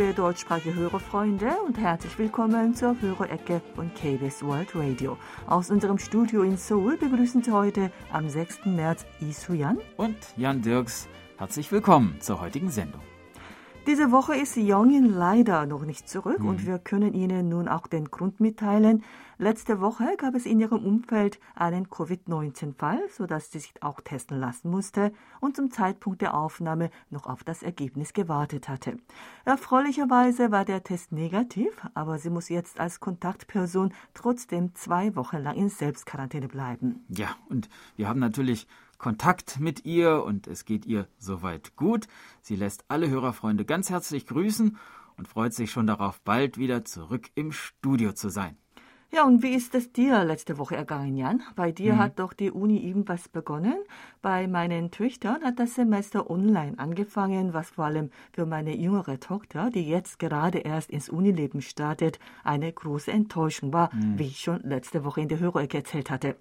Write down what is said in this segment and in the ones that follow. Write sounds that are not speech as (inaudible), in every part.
Liebe deutschsprachige Hörerfreunde und herzlich willkommen zur Hörerecke von KBS World Radio. Aus unserem Studio in Seoul begrüßen Sie heute am 6. März Isu Yan und Jan Dirks. Herzlich willkommen zur heutigen Sendung. Diese Woche ist Jongin leider noch nicht zurück mhm. und wir können Ihnen nun auch den Grund mitteilen. Letzte Woche gab es in ihrem Umfeld einen Covid-19-Fall, sodass sie sich auch testen lassen musste und zum Zeitpunkt der Aufnahme noch auf das Ergebnis gewartet hatte. Erfreulicherweise war der Test negativ, aber sie muss jetzt als Kontaktperson trotzdem zwei Wochen lang in Selbstquarantäne bleiben. Ja, und wir haben natürlich Kontakt mit ihr und es geht ihr soweit gut. Sie lässt alle Hörerfreunde ganz herzlich grüßen und freut sich schon darauf, bald wieder zurück im Studio zu sein. Ja, und wie ist es dir letzte Woche ergangen, Jan? Bei dir mhm. hat doch die Uni ebenfalls begonnen. Bei meinen Töchtern hat das Semester online angefangen, was vor allem für meine jüngere Tochter, die jetzt gerade erst ins Unileben startet, eine große Enttäuschung war, mhm. wie ich schon letzte Woche in der Hörerecke erzählt hatte.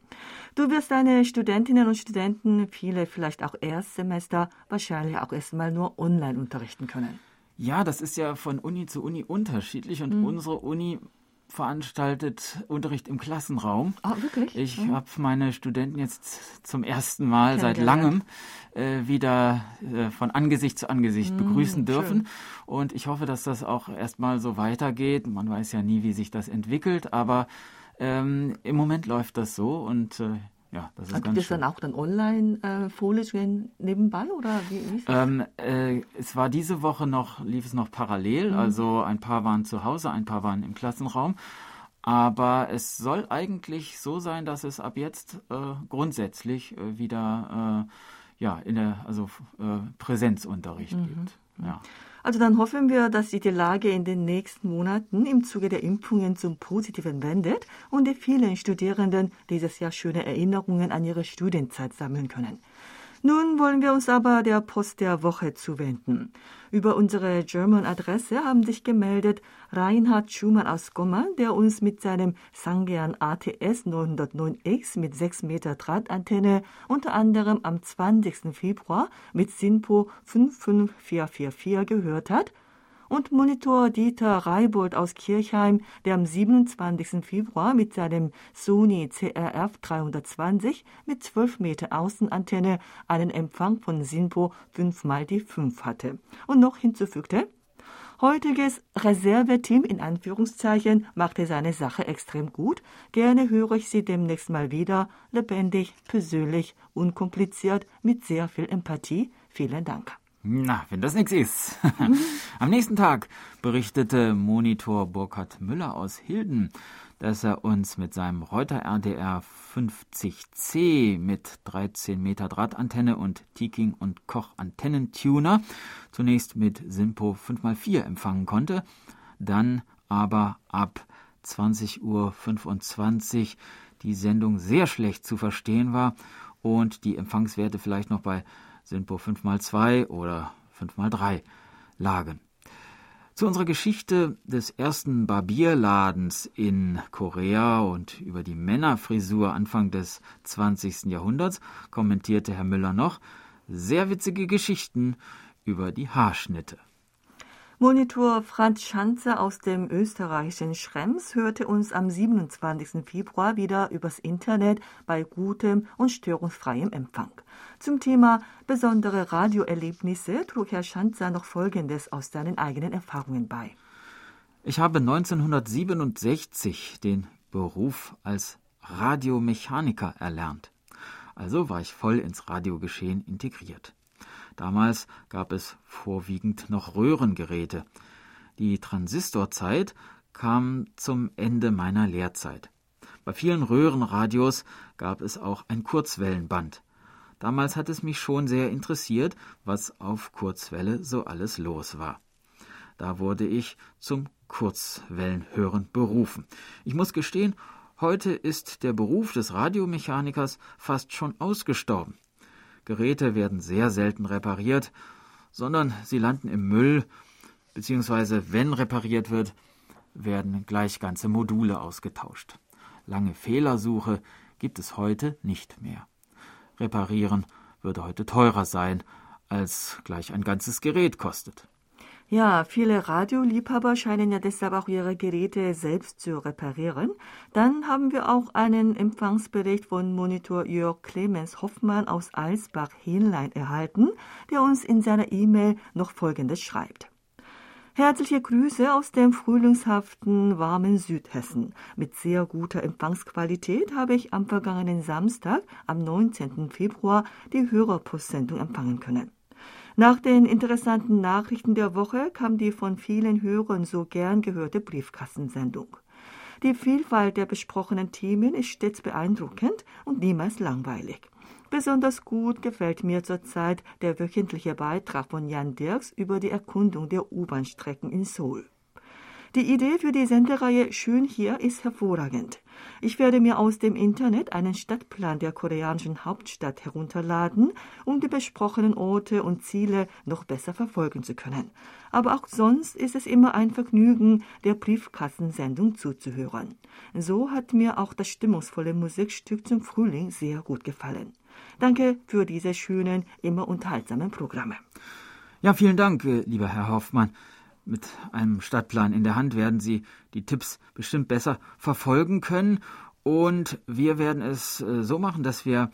Du wirst deine Studentinnen und Studenten, viele vielleicht auch Erstsemester, wahrscheinlich auch erstmal nur online unterrichten können. Ja, das ist ja von Uni zu Uni unterschiedlich und mhm. unsere Uni veranstaltet Unterricht im Klassenraum. Ah, oh, wirklich? Ich mhm. habe meine Studenten jetzt zum ersten Mal seit langem äh, wieder äh, von Angesicht zu Angesicht mhm, begrüßen dürfen. Schön. Und ich hoffe, dass das auch erstmal so weitergeht. Man weiß ja nie, wie sich das entwickelt, aber ähm, im Moment läuft das so und äh, ja, das ist Hat ganz das schön. dann auch dann online äh, nebenbei oder wie, wie? Ähm, äh, es war diese Woche noch, lief es noch parallel, mhm. also ein paar waren zu Hause, ein paar waren im Klassenraum. Aber es soll eigentlich so sein, dass es ab jetzt äh, grundsätzlich äh, wieder äh, ja, in der, also äh, Präsenzunterricht mhm. gibt. Ja. Also dann hoffen wir, dass sich die Lage in den nächsten Monaten im Zuge der Impfungen zum Positiven wendet und die vielen Studierenden dieses Jahr schöne Erinnerungen an ihre Studienzeit sammeln können. Nun wollen wir uns aber der Post der Woche zuwenden. Über unsere German-Adresse haben sich gemeldet Reinhard Schumann aus Gomma, der uns mit seinem Sangean ATS 909X mit 6 Meter Drahtantenne unter anderem am 20. Februar mit SINPO 55444 gehört hat und Monitor Dieter Reibold aus Kirchheim, der am 27. Februar mit seinem Sony CRF 320 mit 12 Meter Außenantenne einen Empfang von SINPO 5 x die 5 hatte. Und noch hinzufügte, Heutiges Reserveteam in Anführungszeichen machte seine Sache extrem gut. Gerne höre ich Sie demnächst mal wieder. Lebendig, persönlich, unkompliziert, mit sehr viel Empathie. Vielen Dank. Na, wenn das nichts ist. (laughs) Am nächsten Tag berichtete Monitor Burkhard Müller aus Hilden, dass er uns mit seinem Reuter RDR 50C mit 13 Meter Drahtantenne und Tiking und Koch Antennentuner zunächst mit Simpo 5x4 empfangen konnte, dann aber ab 20.25 Uhr die Sendung sehr schlecht zu verstehen war und die Empfangswerte vielleicht noch bei Sinpo 5x2 oder 5x3 lagen. Zu unserer Geschichte des ersten Barbierladens in Korea und über die Männerfrisur Anfang des 20. Jahrhunderts kommentierte Herr Müller noch sehr witzige Geschichten über die Haarschnitte. Monitor Franz Schanze aus dem österreichischen Schrems hörte uns am 27. Februar wieder übers Internet bei gutem und störungsfreiem Empfang. Zum Thema besondere Radioerlebnisse trug Herr Schanzer noch Folgendes aus seinen eigenen Erfahrungen bei. Ich habe 1967 den Beruf als Radiomechaniker erlernt. Also war ich voll ins Radiogeschehen integriert. Damals gab es vorwiegend noch Röhrengeräte. Die Transistorzeit kam zum Ende meiner Lehrzeit. Bei vielen Röhrenradios gab es auch ein Kurzwellenband. Damals hat es mich schon sehr interessiert, was auf Kurzwelle so alles los war. Da wurde ich zum Kurzwellenhören berufen. Ich muss gestehen, heute ist der Beruf des Radiomechanikers fast schon ausgestorben. Geräte werden sehr selten repariert, sondern sie landen im Müll, beziehungsweise wenn repariert wird, werden gleich ganze Module ausgetauscht. Lange Fehlersuche gibt es heute nicht mehr. Reparieren würde heute teurer sein, als gleich ein ganzes Gerät kostet. Ja, viele Radioliebhaber scheinen ja deshalb auch ihre Geräte selbst zu reparieren. Dann haben wir auch einen Empfangsbericht von Monitor Jörg Clemens Hoffmann aus Alsbach-Hähnlein erhalten, der uns in seiner E-Mail noch Folgendes schreibt. Herzliche Grüße aus dem frühlingshaften, warmen Südhessen. Mit sehr guter Empfangsqualität habe ich am vergangenen Samstag, am 19. Februar, die Hörerpostsendung empfangen können. Nach den interessanten Nachrichten der Woche kam die von vielen Hörern so gern gehörte Briefkastensendung. Die Vielfalt der besprochenen Themen ist stets beeindruckend und niemals langweilig. Besonders gut gefällt mir zurzeit der wöchentliche Beitrag von Jan Dirks über die Erkundung der U-Bahn-Strecken in Seoul. Die Idee für die Sendereihe Schön hier ist hervorragend. Ich werde mir aus dem Internet einen Stadtplan der koreanischen Hauptstadt herunterladen, um die besprochenen Orte und Ziele noch besser verfolgen zu können. Aber auch sonst ist es immer ein Vergnügen, der Briefkassensendung zuzuhören. So hat mir auch das stimmungsvolle Musikstück zum Frühling sehr gut gefallen. Danke für diese schönen, immer unterhaltsamen Programme. Ja, vielen Dank, äh, lieber Herr Hoffmann. Mit einem Stadtplan in der Hand werden Sie die Tipps bestimmt besser verfolgen können. Und wir werden es äh, so machen, dass wir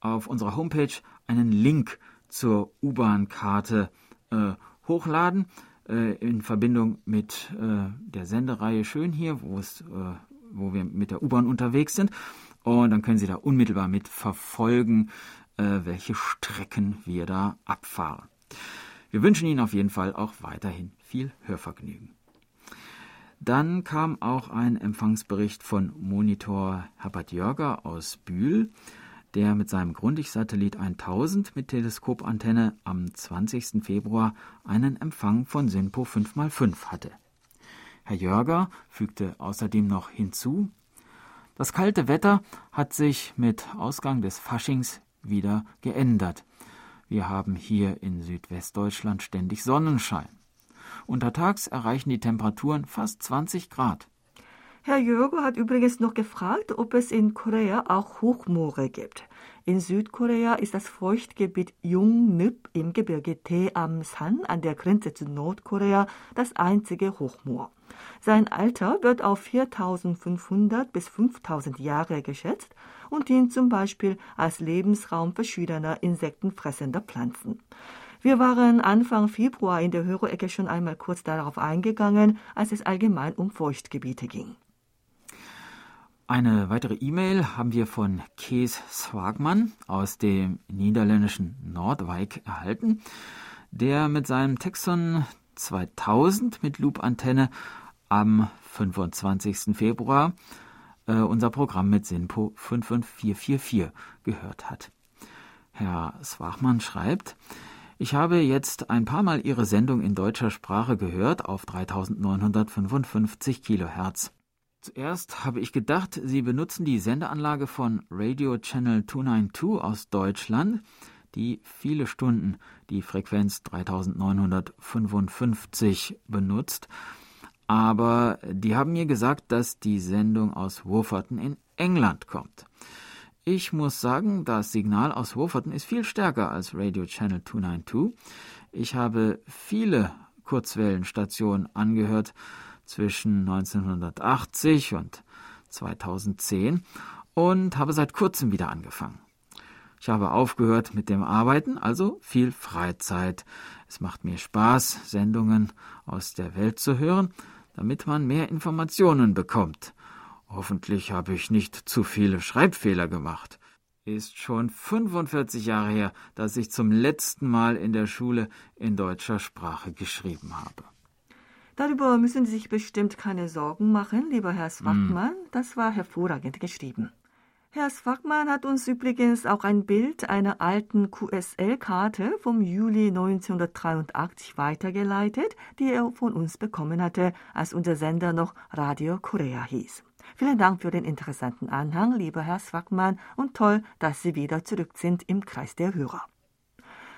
auf unserer Homepage einen Link zur U-Bahn-Karte äh, hochladen äh, in Verbindung mit äh, der Sendereihe Schön hier, wo, es, äh, wo wir mit der U-Bahn unterwegs sind. Und dann können Sie da unmittelbar mit verfolgen, äh, welche Strecken wir da abfahren. Wir wünschen Ihnen auf jeden Fall auch weiterhin viel Hörvergnügen. Dann kam auch ein Empfangsbericht von Monitor Herbert Jörger aus Bühl, der mit seinem Grundig-Satellit 1000 mit Teleskopantenne am 20. Februar einen Empfang von SINPO 5x5 hatte. Herr Jörger fügte außerdem noch hinzu, das kalte Wetter hat sich mit Ausgang des Faschings wieder geändert. Wir haben hier in Südwestdeutschland ständig Sonnenschein. Untertags erreichen die Temperaturen fast 20 Grad. Herr Jörgo hat übrigens noch gefragt, ob es in Korea auch Hochmoore gibt. In Südkorea ist das Feuchtgebiet Yongnip im Gebirge Taeamsan an der Grenze zu Nordkorea das einzige Hochmoor. Sein Alter wird auf 4500 bis 5000 Jahre geschätzt und dient zum Beispiel als Lebensraum verschiedener insektenfressender Pflanzen. Wir waren Anfang Februar in der Hörerecke schon einmal kurz darauf eingegangen, als es allgemein um Feuchtgebiete ging. Eine weitere E-Mail haben wir von Kees Swagman aus dem niederländischen Nordwijk erhalten, der mit seinem Texon 2000 mit Loop-Antenne am 25. Februar äh, unser Programm mit SINPO 55444 gehört hat. Herr Swachmann schreibt, ich habe jetzt ein paar Mal Ihre Sendung in deutscher Sprache gehört auf 3955 Kilohertz. Zuerst habe ich gedacht, Sie benutzen die Sendeanlage von Radio Channel 292 aus Deutschland, die viele Stunden die Frequenz 3955 benutzt. Aber die haben mir gesagt, dass die Sendung aus Wolverton in England kommt. Ich muss sagen, das Signal aus Wolverton ist viel stärker als Radio Channel 292. Ich habe viele Kurzwellenstationen angehört zwischen 1980 und 2010 und habe seit kurzem wieder angefangen. Ich habe aufgehört mit dem Arbeiten, also viel Freizeit. Es macht mir Spaß, Sendungen aus der Welt zu hören, damit man mehr Informationen bekommt. Hoffentlich habe ich nicht zu viele Schreibfehler gemacht. Ist schon 45 Jahre her, dass ich zum letzten Mal in der Schule in deutscher Sprache geschrieben habe. Darüber müssen Sie sich bestimmt keine Sorgen machen, lieber Herr Swackmann. Hm. Das war hervorragend geschrieben. Herr Swackmann hat uns übrigens auch ein Bild einer alten QSL-Karte vom Juli 1983 weitergeleitet, die er von uns bekommen hatte, als unser Sender noch Radio Korea hieß. Vielen Dank für den interessanten Anhang, lieber Herr Swackmann, und toll, dass Sie wieder zurück sind im Kreis der Hörer.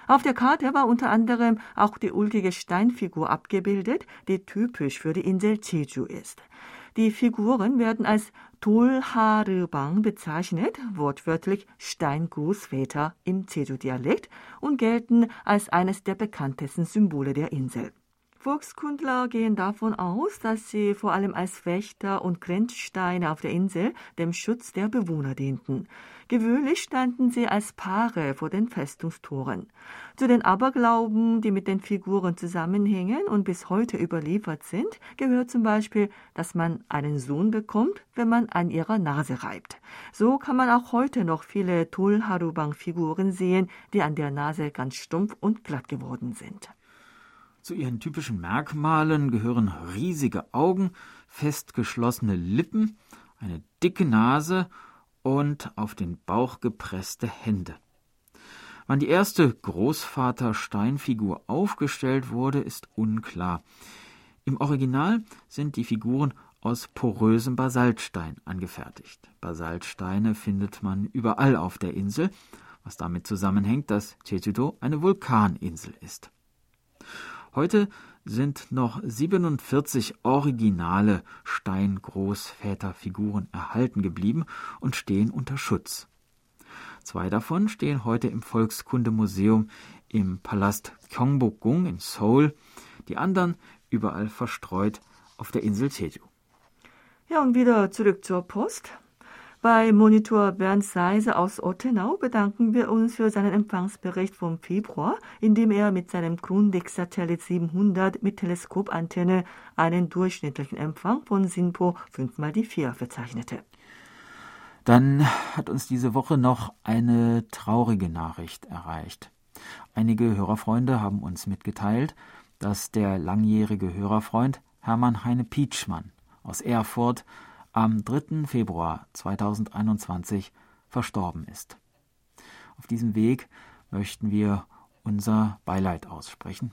Auf der Karte war unter anderem auch die ulkige Steinfigur abgebildet, die typisch für die Insel Jeju ist. Die Figuren werden als Dolharebang bezeichnet, wortwörtlich Steingroßväter im Jeju-Dialekt und gelten als eines der bekanntesten Symbole der Insel. Volkskundler gehen davon aus, dass sie vor allem als Wächter und Grenzsteine auf der Insel dem Schutz der Bewohner dienten. Gewöhnlich standen sie als Paare vor den Festungstoren. Zu den Aberglauben, die mit den Figuren zusammenhängen und bis heute überliefert sind, gehört zum Beispiel, dass man einen Sohn bekommt, wenn man an ihrer Nase reibt. So kann man auch heute noch viele Tulharubang-Figuren sehen, die an der Nase ganz stumpf und glatt geworden sind. Zu ihren typischen Merkmalen gehören riesige Augen, fest geschlossene Lippen, eine dicke Nase und auf den Bauch gepresste Hände. Wann die erste Großvater-Steinfigur aufgestellt wurde, ist unklar. Im Original sind die Figuren aus porösem Basaltstein angefertigt. Basaltsteine findet man überall auf der Insel, was damit zusammenhängt, dass Jeju-do eine Vulkaninsel ist. Heute sind noch 47 originale Steingroßväterfiguren erhalten geblieben und stehen unter Schutz. Zwei davon stehen heute im Volkskundemuseum im Palast Gyeongbokgung in Seoul, die anderen überall verstreut auf der Insel Jeju. Ja, und wieder zurück zur Post. Bei Monitor Bernd Seise aus Ottenau bedanken wir uns für seinen Empfangsbericht vom Februar, in dem er mit seinem Grundig-Satellit 700 mit Teleskopantenne einen durchschnittlichen Empfang von SINPO 5 mal die 4 verzeichnete. Dann hat uns diese Woche noch eine traurige Nachricht erreicht. Einige Hörerfreunde haben uns mitgeteilt, dass der langjährige Hörerfreund Hermann Heine Pietschmann aus Erfurt am 3. Februar 2021 verstorben ist. Auf diesem Weg möchten wir unser Beileid aussprechen.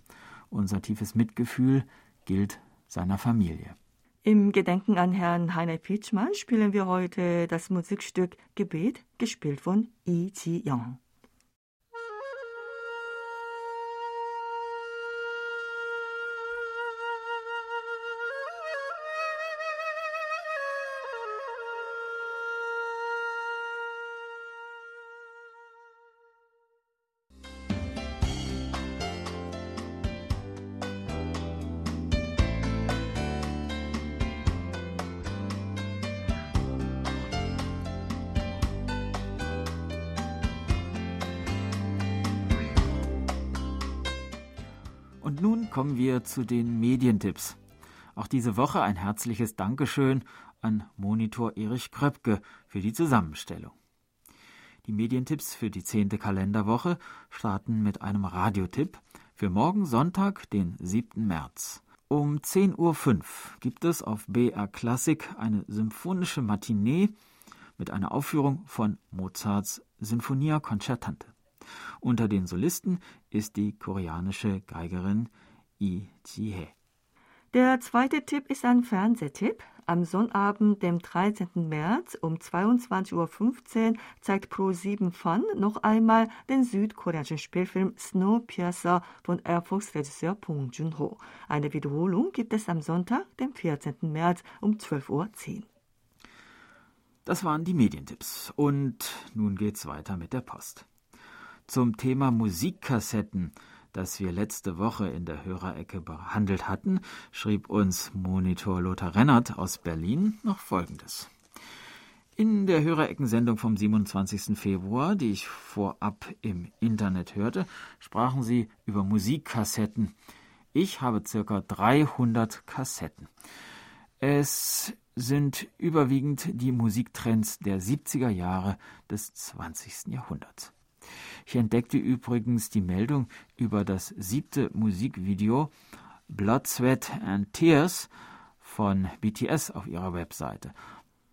Unser tiefes Mitgefühl gilt seiner Familie. Im Gedenken an Herrn Heiner Pietschmann spielen wir heute das Musikstück Gebet, gespielt von Yi Ji-young. Kommen wir zu den Medientipps. Auch diese Woche ein herzliches Dankeschön an Monitor Erich Kröpke für die Zusammenstellung. Die Medientipps für die zehnte Kalenderwoche starten mit einem Radiotipp für morgen Sonntag, den 7. März. Um 10.05 Uhr gibt es auf BR Klassik eine symphonische Matinee mit einer Aufführung von Mozarts Sinfonia Concertante. Unter den Solisten ist die koreanische Geigerin Lee Ji-hee. Der zweite Tipp ist ein Fernsehtipp. Am Sonnabend, dem 13. März um 22.15 Uhr zeigt Pro7 Fun noch einmal den südkoreanischen Spielfilm Snowpiercer von Air Force-Regisseur Bong Joon-ho. Eine Wiederholung gibt es am Sonntag, dem 14. März um 12.10 Uhr. Das waren die Medientipps. Und nun geht's weiter mit der Post. Zum Thema Musikkassetten, das wir letzte Woche in der Hörerecke behandelt hatten, schrieb uns Monitor Lothar Rennert aus Berlin noch Folgendes. In der Hörereckensendung vom 27. Februar, die ich vorab im Internet hörte, sprachen sie über Musikkassetten. Ich habe circa 300 Kassetten. Es sind überwiegend die Musiktrends der 70er Jahre des 20. Jahrhunderts. Ich entdeckte übrigens die Meldung über das siebte Musikvideo Blood, Sweat and Tears von BTS auf ihrer Webseite.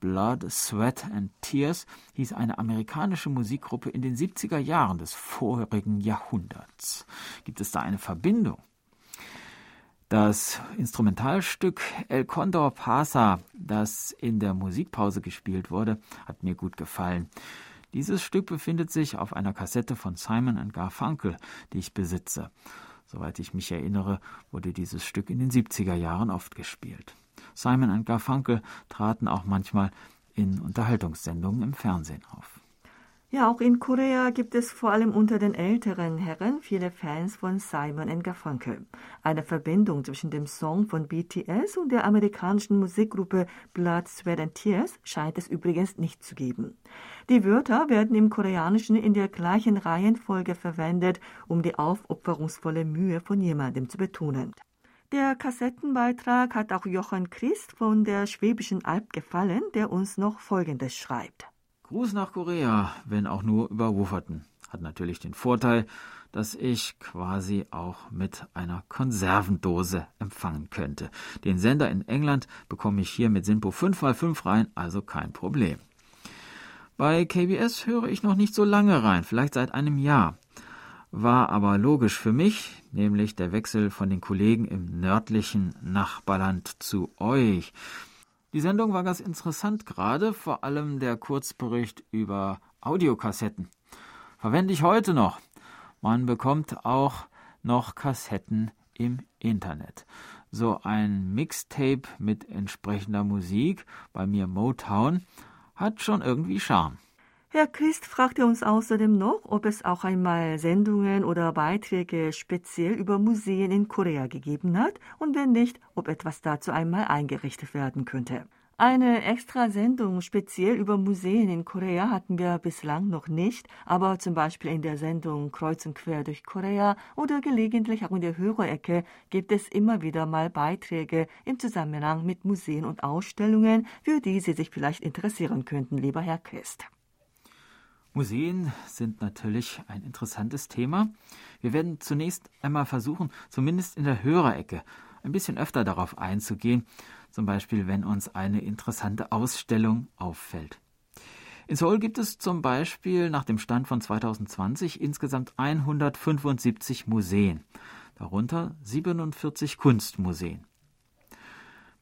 Blood, Sweat and Tears hieß eine amerikanische Musikgruppe in den 70er Jahren des vorigen Jahrhunderts. Gibt es da eine Verbindung? Das Instrumentalstück El Condor Pasa, das in der Musikpause gespielt wurde, hat mir gut gefallen. Dieses Stück befindet sich auf einer Kassette von Simon Garfunkel, die ich besitze. Soweit ich mich erinnere, wurde dieses Stück in den 70er Jahren oft gespielt. Simon Garfunkel traten auch manchmal in Unterhaltungssendungen im Fernsehen auf. Ja, auch in Korea gibt es vor allem unter den älteren Herren viele Fans von Simon Garfunkel. Eine Verbindung zwischen dem Song von BTS und der amerikanischen Musikgruppe Blood, Sweat and Tears scheint es übrigens nicht zu geben. Die Wörter werden im Koreanischen in der gleichen Reihenfolge verwendet, um die aufopferungsvolle Mühe von jemandem zu betonen. Der Kassettenbeitrag hat auch Jochen Christ von der Schwäbischen Alb gefallen, der uns noch Folgendes schreibt. Gruß nach Korea, wenn auch nur über Wufferten. Hat natürlich den Vorteil, dass ich quasi auch mit einer Konservendose empfangen könnte. Den Sender in England bekomme ich hier mit Sinpo 5x5 rein, also kein Problem. Bei KBS höre ich noch nicht so lange rein, vielleicht seit einem Jahr. War aber logisch für mich, nämlich der Wechsel von den Kollegen im nördlichen Nachbarland zu euch. Die Sendung war ganz interessant gerade, vor allem der Kurzbericht über Audiokassetten. Verwende ich heute noch. Man bekommt auch noch Kassetten im Internet. So ein Mixtape mit entsprechender Musik, bei mir Motown, hat schon irgendwie Charme. Herr Christ fragte uns außerdem noch, ob es auch einmal Sendungen oder Beiträge speziell über Museen in Korea gegeben hat und wenn nicht, ob etwas dazu einmal eingerichtet werden könnte. Eine extra Sendung speziell über Museen in Korea hatten wir bislang noch nicht, aber zum Beispiel in der Sendung Kreuz und Quer durch Korea oder gelegentlich auch in der Hörerecke gibt es immer wieder mal Beiträge im Zusammenhang mit Museen und Ausstellungen, für die Sie sich vielleicht interessieren könnten, lieber Herr Christ. Museen sind natürlich ein interessantes Thema. Wir werden zunächst einmal versuchen, zumindest in der Hörerecke, ein bisschen öfter darauf einzugehen, zum Beispiel wenn uns eine interessante Ausstellung auffällt. In Seoul gibt es zum Beispiel nach dem Stand von 2020 insgesamt 175 Museen, darunter 47 Kunstmuseen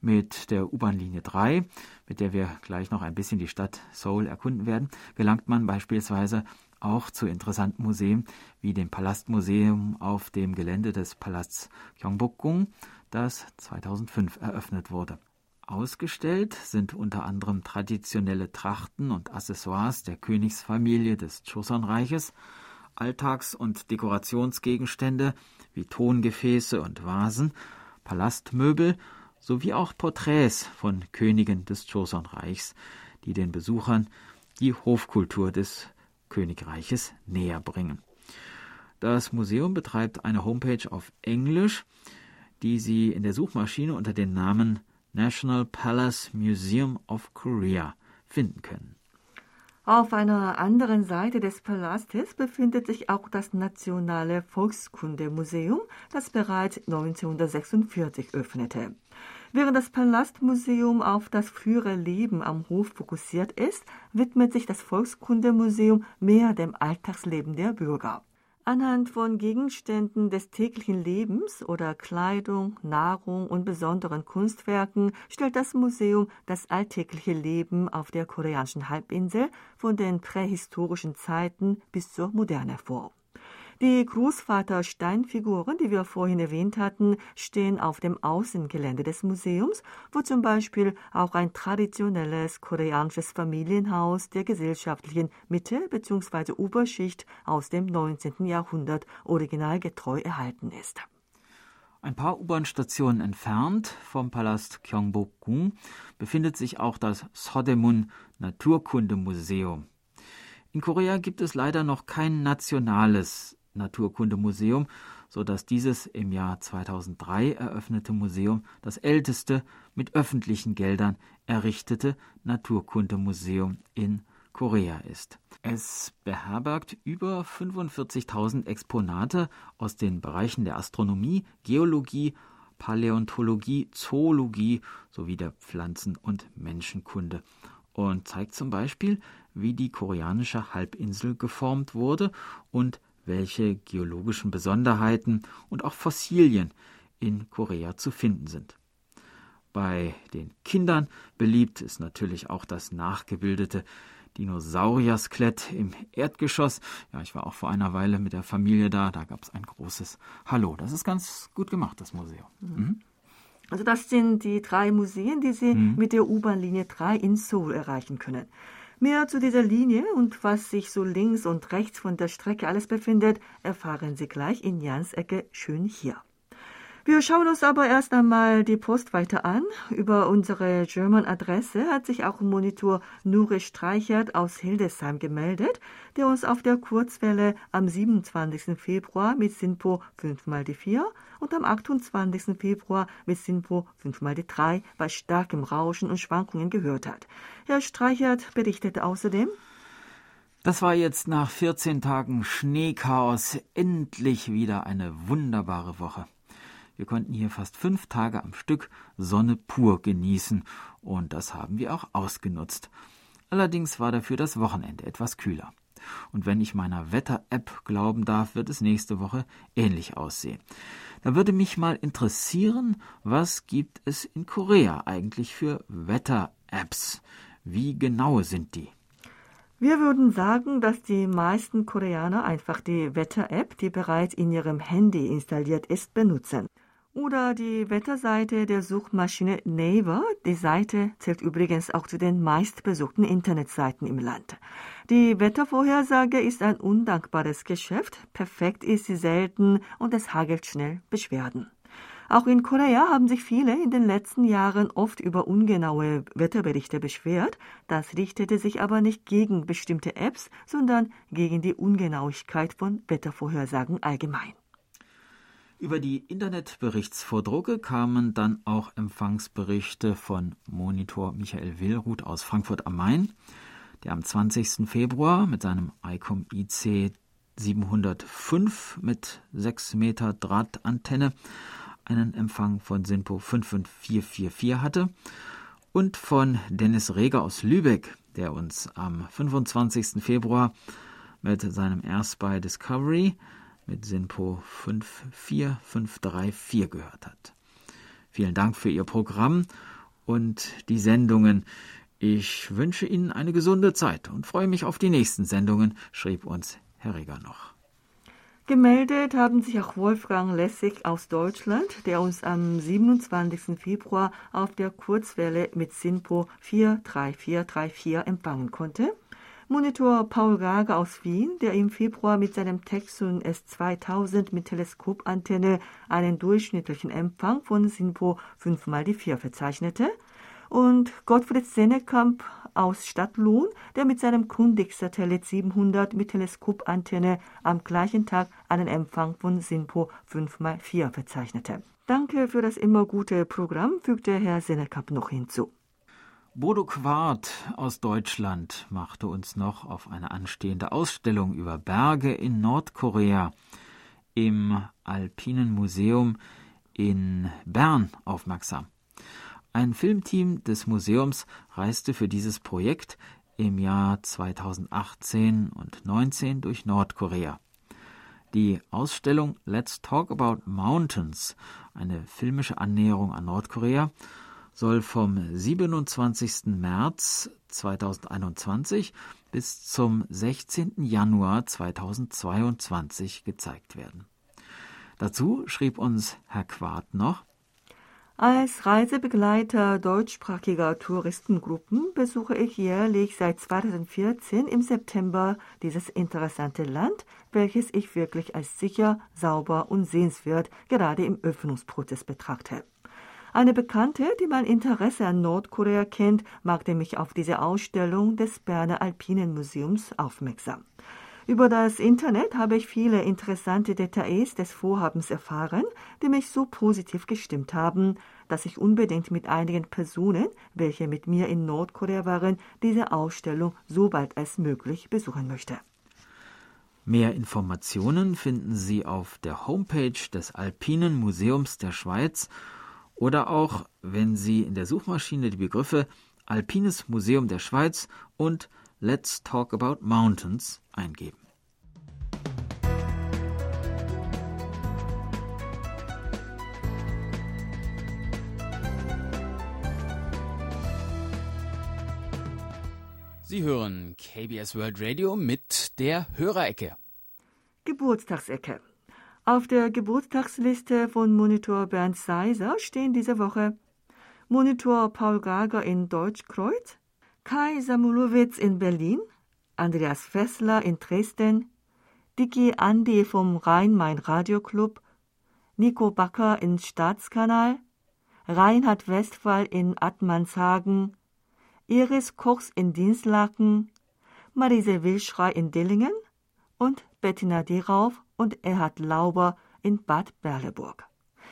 mit der U-Bahn-Linie 3, mit der wir gleich noch ein bisschen die Stadt Seoul erkunden werden, gelangt man beispielsweise auch zu interessanten Museen wie dem Palastmuseum auf dem Gelände des Palasts Gyeongbokgung, das 2005 eröffnet wurde. Ausgestellt sind unter anderem traditionelle Trachten und Accessoires der Königsfamilie des Joseon-Reiches, Alltags- und Dekorationsgegenstände wie Tongefäße und Vasen, Palastmöbel sowie auch Porträts von Königen des Joseon-Reichs, die den Besuchern die Hofkultur des Königreiches näher bringen. Das Museum betreibt eine Homepage auf Englisch, die Sie in der Suchmaschine unter dem Namen National Palace Museum of Korea finden können. Auf einer anderen Seite des Palastes befindet sich auch das Nationale Volkskundemuseum, das bereits 1946 öffnete. Während das Palastmuseum auf das frühere Leben am Hof fokussiert ist, widmet sich das Volkskundemuseum mehr dem Alltagsleben der Bürger. Anhand von Gegenständen des täglichen Lebens oder Kleidung, Nahrung und besonderen Kunstwerken stellt das Museum das alltägliche Leben auf der koreanischen Halbinsel von den prähistorischen Zeiten bis zur Moderne vor. Die Großvater-Steinfiguren, die wir vorhin erwähnt hatten, stehen auf dem Außengelände des Museums, wo zum Beispiel auch ein traditionelles koreanisches Familienhaus der gesellschaftlichen Mitte bzw. Oberschicht aus dem 19. Jahrhundert originalgetreu erhalten ist. Ein paar U-Bahn-Stationen entfernt vom Palast Gyeongbokgung befindet sich auch das Sodemun Naturkundemuseum. In Korea gibt es leider noch kein nationales Naturkundemuseum, so dass dieses im Jahr 2003 eröffnete Museum das älteste mit öffentlichen Geldern errichtete Naturkundemuseum in Korea ist. Es beherbergt über 45.000 Exponate aus den Bereichen der Astronomie, Geologie, Paläontologie, Zoologie sowie der Pflanzen- und Menschenkunde und zeigt zum Beispiel, wie die koreanische Halbinsel geformt wurde und welche geologischen Besonderheiten und auch Fossilien in Korea zu finden sind. Bei den Kindern beliebt ist natürlich auch das nachgebildete Dinosaurierskelett im Erdgeschoss. Ja, ich war auch vor einer Weile mit der Familie da, da gab es ein großes Hallo. Das ist ganz gut gemacht, das Museum. Mhm. Also das sind die drei Museen, die Sie mhm. mit der U-Bahn-Linie 3 in Seoul erreichen können. Mehr zu dieser Linie und was sich so links und rechts von der Strecke alles befindet, erfahren Sie gleich in Jans Ecke schön hier. Wir schauen uns aber erst einmal die Post weiter an. Über unsere German-Adresse hat sich auch Monitor Nure Streichert aus Hildesheim gemeldet, der uns auf der Kurzwelle am 27. Februar mit Sinpo 5 mal die 4 und am 28. Februar mit Sinpo 5 mal die 3 bei starkem Rauschen und Schwankungen gehört hat. Herr Streichert berichtete außerdem, das war jetzt nach 14 Tagen Schneechaos endlich wieder eine wunderbare Woche. Wir konnten hier fast fünf Tage am Stück Sonne pur genießen und das haben wir auch ausgenutzt. Allerdings war dafür das Wochenende etwas kühler. Und wenn ich meiner Wetter-App glauben darf, wird es nächste Woche ähnlich aussehen. Da würde mich mal interessieren, was gibt es in Korea eigentlich für Wetter-Apps? Wie genau sind die? Wir würden sagen, dass die meisten Koreaner einfach die Wetter-App, die bereits in ihrem Handy installiert ist, benutzen. Oder die Wetterseite der Suchmaschine Naver. Die Seite zählt übrigens auch zu den meistbesuchten Internetseiten im Land. Die Wettervorhersage ist ein undankbares Geschäft. Perfekt ist sie selten und es hagelt schnell Beschwerden. Auch in Korea haben sich viele in den letzten Jahren oft über ungenaue Wetterberichte beschwert. Das richtete sich aber nicht gegen bestimmte Apps, sondern gegen die Ungenauigkeit von Wettervorhersagen allgemein. Über die Internetberichtsvordrucke kamen dann auch Empfangsberichte von Monitor Michael Willruth aus Frankfurt am Main, der am 20. Februar mit seinem ICOM IC 705 mit 6 Meter Drahtantenne einen Empfang von SINPO 55444 hatte und von Dennis Reger aus Lübeck, der uns am 25. Februar mit seinem Airspy Discovery mit SINPO 54534 gehört hat. Vielen Dank für Ihr Programm und die Sendungen. Ich wünsche Ihnen eine gesunde Zeit und freue mich auf die nächsten Sendungen, schrieb uns Herr Reger noch. Gemeldet haben sich auch Wolfgang Lessig aus Deutschland, der uns am 27. Februar auf der Kurzwelle mit SINPO 43434 empfangen konnte. Monitor Paul Gager aus Wien, der im Februar mit seinem Texun S2000 mit Teleskopantenne einen durchschnittlichen Empfang von SINPO 5x4 verzeichnete. Und Gottfried Sennekamp aus Stadtlohn, der mit seinem Kundig Satellit 700 mit Teleskopantenne am gleichen Tag einen Empfang von SINPO 5x4 verzeichnete. Danke für das immer gute Programm, fügte Herr Sennekamp noch hinzu. Bodo Quart aus Deutschland machte uns noch auf eine anstehende Ausstellung über Berge in Nordkorea im Alpinen Museum in Bern aufmerksam. Ein Filmteam des Museums reiste für dieses Projekt im Jahr 2018 und 19 durch Nordkorea. Die Ausstellung Let's Talk About Mountains, eine filmische Annäherung an Nordkorea, soll vom 27. März 2021 bis zum 16. Januar 2022 gezeigt werden. Dazu schrieb uns Herr Quart noch, als Reisebegleiter deutschsprachiger Touristengruppen besuche ich jährlich seit 2014 im September dieses interessante Land, welches ich wirklich als sicher, sauber und sehenswert gerade im Öffnungsprozess betrachte. Eine Bekannte, die mein Interesse an Nordkorea kennt, machte mich auf diese Ausstellung des Berner Alpinen Museums aufmerksam. Über das Internet habe ich viele interessante Details des Vorhabens erfahren, die mich so positiv gestimmt haben, dass ich unbedingt mit einigen Personen, welche mit mir in Nordkorea waren, diese Ausstellung so bald als möglich besuchen möchte. Mehr Informationen finden Sie auf der Homepage des Alpinen Museums der Schweiz oder auch, wenn Sie in der Suchmaschine die Begriffe Alpines Museum der Schweiz und Let's Talk About Mountains eingeben. Sie hören KBS World Radio mit der Hörerecke. Geburtstagsecke. Auf der Geburtstagsliste von Monitor Bernd Seiser stehen diese Woche. Monitor Paul Gager in Deutschkreuz, Kai Samulowitz in Berlin, Andreas Fessler in Dresden, Dicky Andi vom Rhein-Main-Radio-Club, Nico Backer in Staatskanal, Reinhard Westphal in Attmannshagen, Iris Kochs in Dienstlaken, Marise Wilschrei in Dillingen und Bettina Derauf und Erhard Lauber in Bad Berleburg.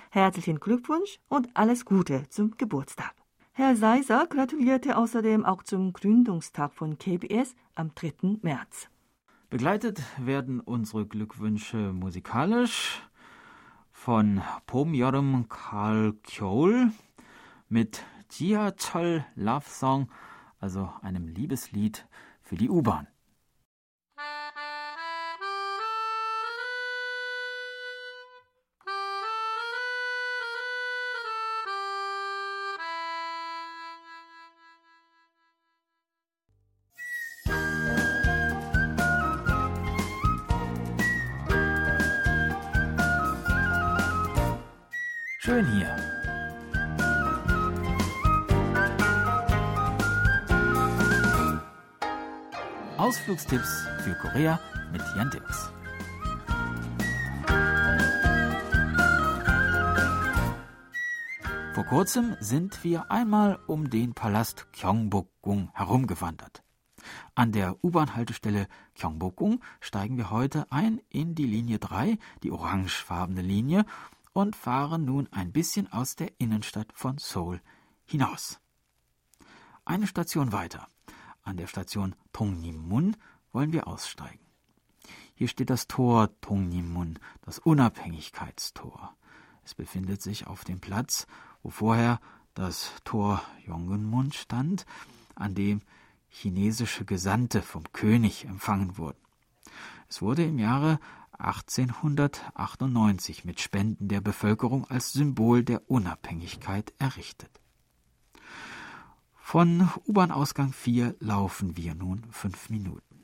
Herzlichen Glückwunsch und alles Gute zum Geburtstag. Herr Seiser gratulierte außerdem auch zum Gründungstag von KBS am 3. März. Begleitet werden unsere Glückwünsche musikalisch von Pom Yorum Karl Kjol mit Jia Chol Love Song, also einem Liebeslied für die U-Bahn. Schön hier. Ausflugstipps für Korea mit Jan Dirks. Vor kurzem sind wir einmal um den Palast Gyeongbokgung herumgewandert. An der U-Bahn-Haltestelle Gyeongbokgung steigen wir heute ein in die Linie 3, die orangefarbene Linie, und fahren nun ein bisschen aus der Innenstadt von Seoul hinaus. Eine Station weiter, an der Station Tongnimun, wollen wir aussteigen. Hier steht das Tor Tongnimun, das Unabhängigkeitstor. Es befindet sich auf dem Platz, wo vorher das Tor Yongunmun stand, an dem chinesische Gesandte vom König empfangen wurden. Es wurde im Jahre 1898 mit Spenden der Bevölkerung als Symbol der Unabhängigkeit errichtet. Von U-Bahn-Ausgang 4 laufen wir nun fünf Minuten.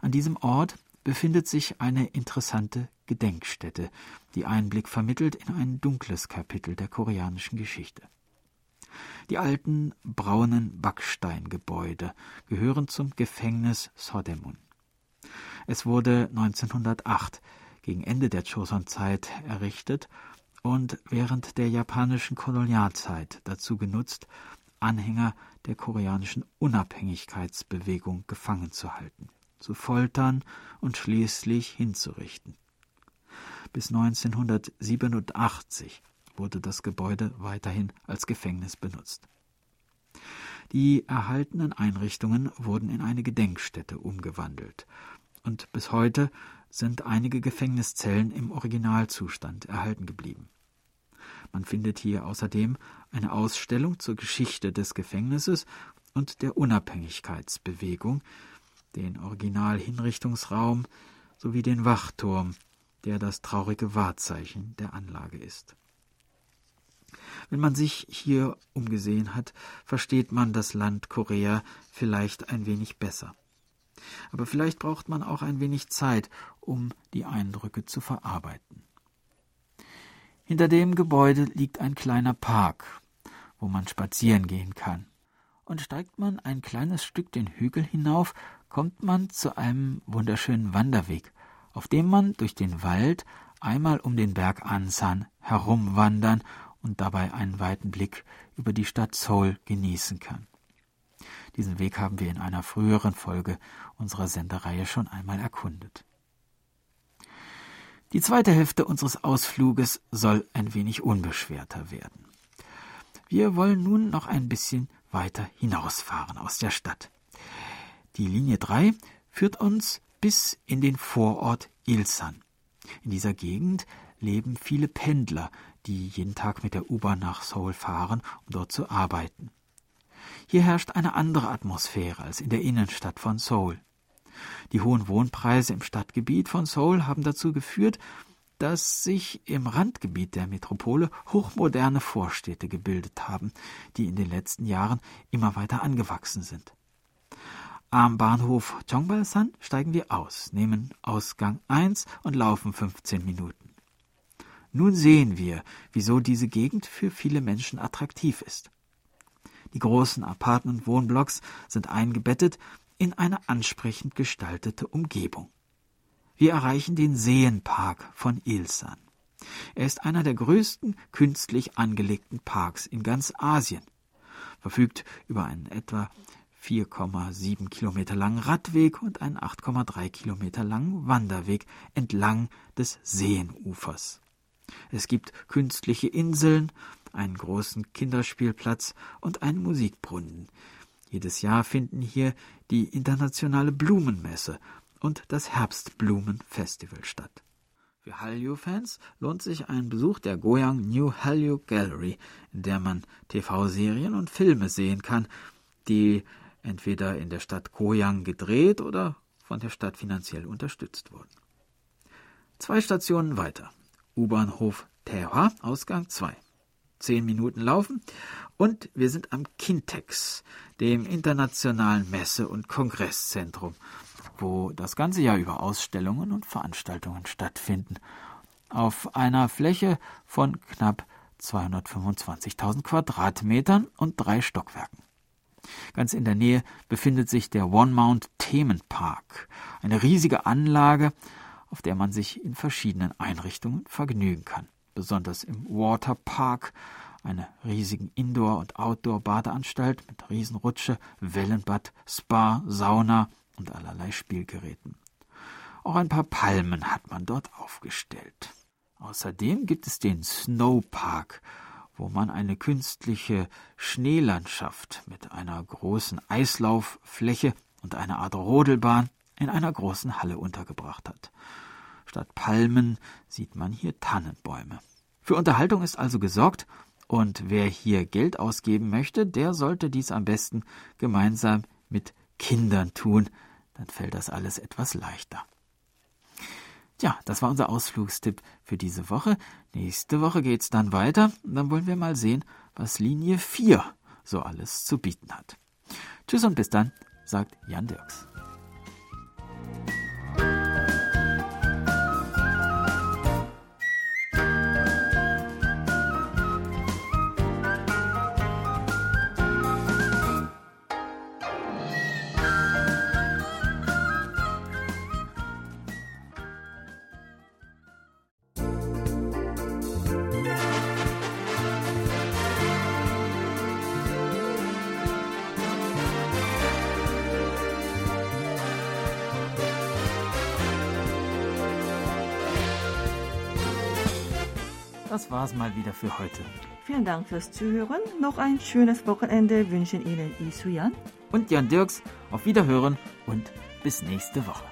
An diesem Ort befindet sich eine interessante Gedenkstätte, die Einblick vermittelt in ein dunkles Kapitel der koreanischen Geschichte. Die alten braunen Backsteingebäude gehören zum Gefängnis Sodemun. Es wurde 1908 gegen Ende der Joseon-Zeit errichtet und während der japanischen Kolonialzeit dazu genutzt, Anhänger der koreanischen Unabhängigkeitsbewegung gefangen zu halten, zu foltern und schließlich hinzurichten. Bis 1987 wurde das Gebäude weiterhin als Gefängnis benutzt. Die erhaltenen Einrichtungen wurden in eine Gedenkstätte umgewandelt und bis heute sind einige Gefängniszellen im Originalzustand erhalten geblieben. Man findet hier außerdem eine Ausstellung zur Geschichte des Gefängnisses und der Unabhängigkeitsbewegung, den Originalhinrichtungsraum sowie den Wachturm, der das traurige Wahrzeichen der Anlage ist. Wenn man sich hier umgesehen hat, versteht man das Land Korea vielleicht ein wenig besser. Aber vielleicht braucht man auch ein wenig Zeit, um die Eindrücke zu verarbeiten. Hinter dem Gebäude liegt ein kleiner Park, wo man spazieren gehen kann. Und steigt man ein kleines Stück den Hügel hinauf, kommt man zu einem wunderschönen Wanderweg, auf dem man durch den Wald einmal um den Berg Ansan herumwandern und dabei einen weiten Blick über die Stadt Seoul genießen kann. Diesen Weg haben wir in einer früheren Folge unserer Sendereihe schon einmal erkundet. Die zweite Hälfte unseres Ausfluges soll ein wenig unbeschwerter werden. Wir wollen nun noch ein bisschen weiter hinausfahren aus der Stadt. Die Linie 3 führt uns bis in den Vorort Ilsan. In dieser Gegend leben viele Pendler, die jeden Tag mit der U-Bahn nach Seoul fahren, um dort zu arbeiten. Hier herrscht eine andere Atmosphäre als in der Innenstadt von Seoul. Die hohen Wohnpreise im Stadtgebiet von Seoul haben dazu geführt, dass sich im Randgebiet der Metropole hochmoderne Vorstädte gebildet haben, die in den letzten Jahren immer weiter angewachsen sind. Am Bahnhof Chongbalsan steigen wir aus, nehmen Ausgang 1 und laufen 15 Minuten. Nun sehen wir, wieso diese Gegend für viele Menschen attraktiv ist. Die großen Apartment-Wohnblocks sind eingebettet in eine ansprechend gestaltete Umgebung. Wir erreichen den Seenpark von Ilsan. Er ist einer der größten künstlich angelegten Parks in ganz Asien, verfügt über einen etwa 4,7 Kilometer langen Radweg und einen 8,3 Kilometer langen Wanderweg entlang des Seenufers. Es gibt künstliche Inseln, einen großen Kinderspielplatz und einen Musikbrunnen. Jedes Jahr finden hier die internationale Blumenmesse und das Herbstblumenfestival statt. Für Hallyu-Fans lohnt sich ein Besuch der Goyang New Hallyu Gallery, in der man TV-Serien und Filme sehen kann, die entweder in der Stadt Goyang gedreht oder von der Stadt finanziell unterstützt wurden. Zwei Stationen weiter. U-Bahnhof Terra, Ausgang 2. Zehn Minuten laufen und wir sind am Kintex, dem internationalen Messe- und Kongresszentrum, wo das ganze Jahr über Ausstellungen und Veranstaltungen stattfinden, auf einer Fläche von knapp 225.000 Quadratmetern und drei Stockwerken. Ganz in der Nähe befindet sich der One Mount Themenpark, eine riesige Anlage, auf der man sich in verschiedenen Einrichtungen vergnügen kann. Besonders im Waterpark, einer riesigen Indoor- und Outdoor-Badeanstalt mit Riesenrutsche, Wellenbad, Spa, Sauna und allerlei Spielgeräten. Auch ein paar Palmen hat man dort aufgestellt. Außerdem gibt es den Snowpark, wo man eine künstliche Schneelandschaft mit einer großen Eislauffläche und einer Art Rodelbahn in einer großen Halle untergebracht hat. Statt Palmen sieht man hier Tannenbäume. Für Unterhaltung ist also gesorgt, und wer hier Geld ausgeben möchte, der sollte dies am besten gemeinsam mit Kindern tun, dann fällt das alles etwas leichter. Tja, das war unser Ausflugstipp für diese Woche. Nächste Woche geht's dann weiter. Dann wollen wir mal sehen, was Linie 4 so alles zu bieten hat. Tschüss und bis dann, sagt Jan Dirks. Das war's mal wieder für heute. Vielen Dank fürs Zuhören. Noch ein schönes Wochenende wünschen Ihnen Isuyan und Jan Dirks. Auf Wiederhören und bis nächste Woche.